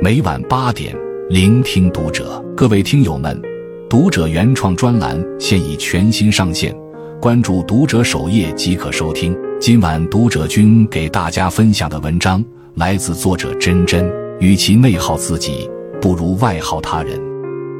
每晚八点，聆听读者。各位听友们，读者原创专栏现已全新上线，关注读者首页即可收听。今晚读者君给大家分享的文章来自作者真真。与其内耗自己，不如外耗他人。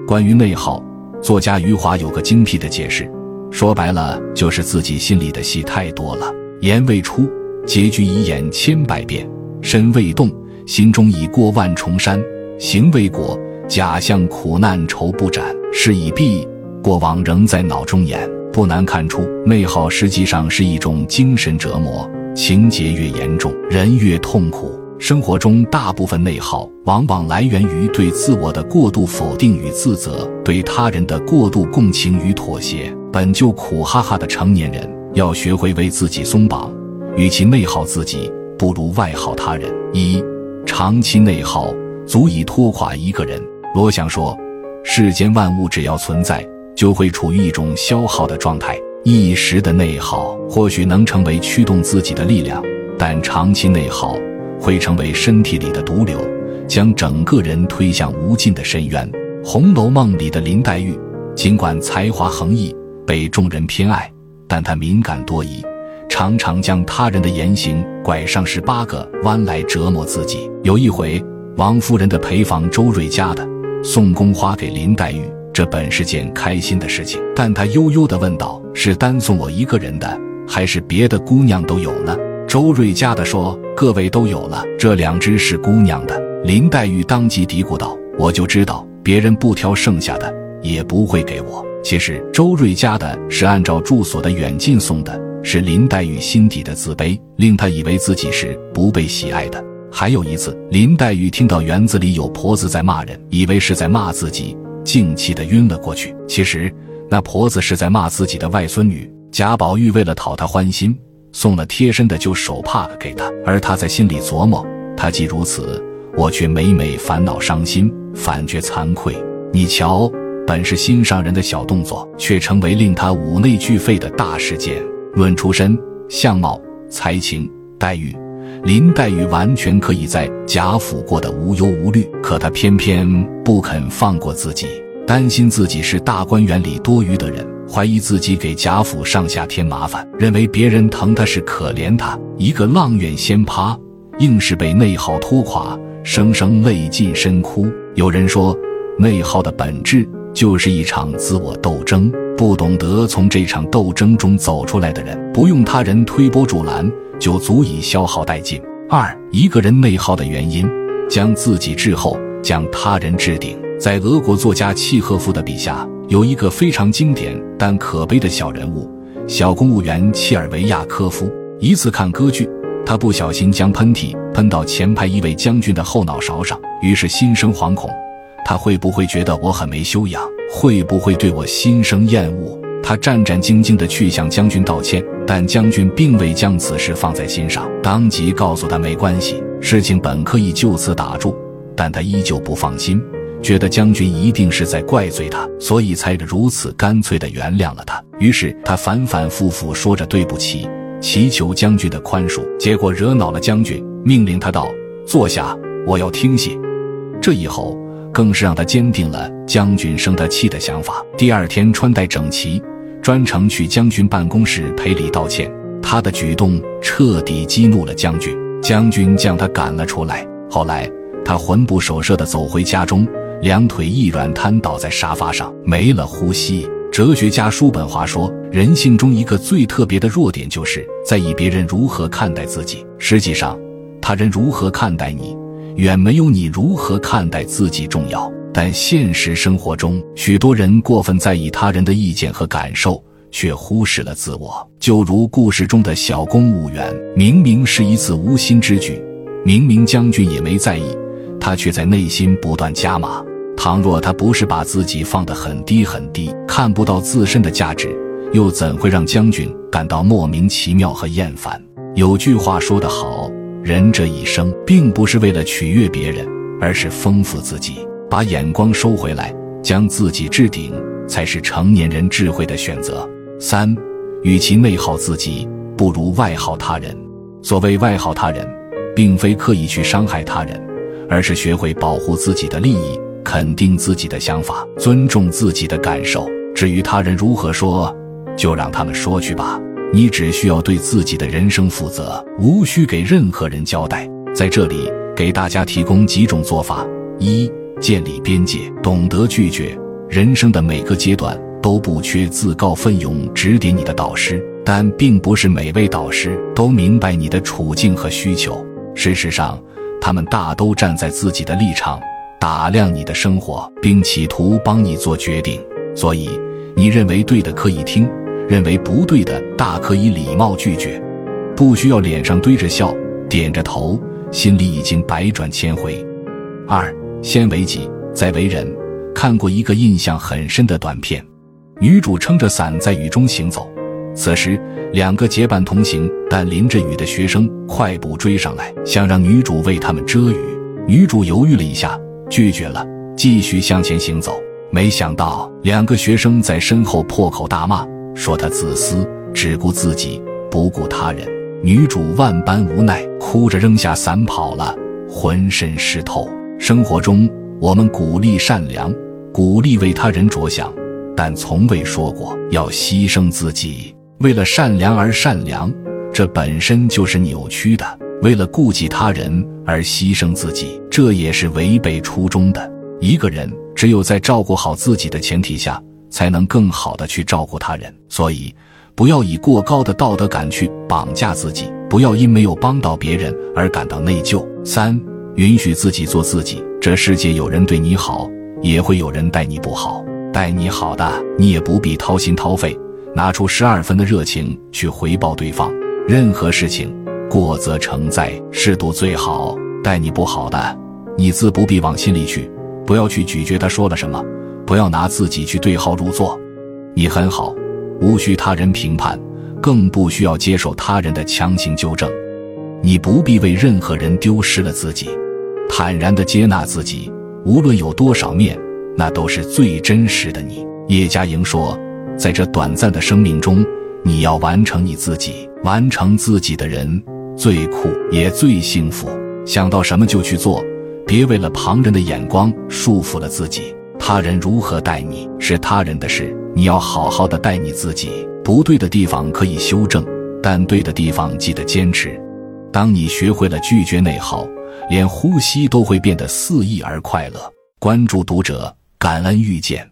关于内耗，作家余华有个精辟的解释，说白了就是自己心里的戏太多了。言未出，结局已演千百遍；身未动。心中已过万重山，行未果，假象苦难愁不展。事已毕，过往仍在脑中演。不难看出，内耗实际上是一种精神折磨。情节越严重，人越痛苦。生活中大部分内耗，往往来源于对自我的过度否定与自责，对他人的过度共情与妥协。本就苦哈哈的成年人，要学会为自己松绑。与其内耗自己，不如外耗他人。一。长期内耗足以拖垮一个人。罗翔说：“世间万物只要存在，就会处于一种消耗的状态。一时的内耗或许能成为驱动自己的力量，但长期内耗会成为身体里的毒瘤，将整个人推向无尽的深渊。”《红楼梦》里的林黛玉，尽管才华横溢，被众人偏爱，但她敏感多疑。常常将他人的言行拐上十八个弯来折磨自己。有一回，王夫人的陪房周瑞家的送宫花给林黛玉，这本是件开心的事情，但她悠悠地问道：“是单送我一个人的，还是别的姑娘都有呢？”周瑞家的说：“各位都有了，这两只是姑娘的。”林黛玉当即嘀咕道：“我就知道别人不挑剩下的，也不会给我。”其实周瑞家的是按照住所的远近送的。是林黛玉心底的自卑，令她以为自己是不被喜爱的。还有一次，林黛玉听到园子里有婆子在骂人，以为是在骂自己，竟气得晕了过去。其实那婆子是在骂自己的外孙女贾宝玉。为了讨她欢心，送了贴身的旧手帕给她。而她在心里琢磨：她既如此，我却每每烦恼伤心，反觉惭愧。你瞧，本是心上人的小动作，却成为令她五内俱废的大事件。论出身、相貌、才情、待遇，林黛玉完全可以在贾府过得无忧无虑。可她偏偏不肯放过自己，担心自己是大观园里多余的人，怀疑自己给贾府上下添麻烦，认为别人疼她是可怜她。一个阆苑仙葩，硬是被内耗拖垮，生生泪尽深哭。有人说，内耗的本质就是一场自我斗争。不懂得从这场斗争中走出来的人，不用他人推波助澜，就足以消耗殆尽。二，一个人内耗的原因，将自己滞后，将他人置顶。在俄国作家契诃夫的笔下，有一个非常经典但可悲的小人物——小公务员切尔维亚科夫。一次看歌剧，他不小心将喷嚏喷到前排一位将军的后脑勺上，于是心生惶恐。他会不会觉得我很没修养？会不会对我心生厌恶？他战战兢兢地去向将军道歉，但将军并未将此事放在心上，当即告诉他没关系，事情本可以就此打住。但他依旧不放心，觉得将军一定是在怪罪他，所以才如此干脆地原谅了他。于是他反反复复说着对不起，祈求将军的宽恕，结果惹恼了将军，命令他道：“坐下，我要听戏。”这以后。更是让他坚定了将军生他气的想法。第二天穿戴整齐，专程去将军办公室赔礼道歉。他的举动彻底激怒了将军，将军将他赶了出来。后来他魂不守舍地走回家中，两腿一软，瘫倒在沙发上，没了呼吸。哲学家叔本华说，人性中一个最特别的弱点，就是在意别人如何看待自己。实际上，他人如何看待你？远没有你如何看待自己重要，但现实生活中，许多人过分在意他人的意见和感受，却忽视了自我。就如故事中的小公务员，明明是一次无心之举，明明将军也没在意，他却在内心不断加码。倘若他不是把自己放得很低很低，看不到自身的价值，又怎会让将军感到莫名其妙和厌烦？有句话说得好。人这一生，并不是为了取悦别人，而是丰富自己。把眼光收回来，将自己置顶，才是成年人智慧的选择。三，与其内耗自己，不如外耗他人。所谓外耗他人，并非刻意去伤害他人，而是学会保护自己的利益，肯定自己的想法，尊重自己的感受。至于他人如何说，就让他们说去吧。你只需要对自己的人生负责，无需给任何人交代。在这里，给大家提供几种做法：一、建立边界，懂得拒绝。人生的每个阶段都不缺自告奋勇指点你的导师，但并不是每位导师都明白你的处境和需求。事实上，他们大都站在自己的立场打量你的生活，并企图帮你做决定。所以，你认为对的可以听。认为不对的，大可以礼貌拒绝，不需要脸上堆着笑，点着头，心里已经百转千回。二，先为己，再为人。看过一个印象很深的短片，女主撑着伞在雨中行走，此时两个结伴同行但淋着雨的学生快步追上来，想让女主为他们遮雨。女主犹豫了一下，拒绝了，继续向前行走。没想到两个学生在身后破口大骂。说他自私，只顾自己，不顾他人。女主万般无奈，哭着扔下伞跑了，浑身湿透。生活中，我们鼓励善良，鼓励为他人着想，但从未说过要牺牲自己。为了善良而善良，这本身就是扭曲的；为了顾及他人而牺牲自己，这也是违背初衷的。一个人只有在照顾好自己的前提下。才能更好的去照顾他人，所以不要以过高的道德感去绑架自己，不要因没有帮到别人而感到内疚。三，允许自己做自己。这世界有人对你好，也会有人待你不好。待你好的，你也不必掏心掏肺，拿出十二分的热情去回报对方。任何事情过则成灾，适度最好。待你不好的，你自不必往心里去，不要去咀嚼他说了什么。不要拿自己去对号入座，你很好，无需他人评判，更不需要接受他人的强行纠正。你不必为任何人丢失了自己，坦然的接纳自己，无论有多少面，那都是最真实的你。叶嘉莹说，在这短暂的生命中，你要完成你自己，完成自己的人最酷也最幸福。想到什么就去做，别为了旁人的眼光束缚了自己。他人如何待你是他人的事，你要好好的待你自己。不对的地方可以修正，但对的地方记得坚持。当你学会了拒绝内耗，连呼吸都会变得肆意而快乐。关注读者，感恩遇见。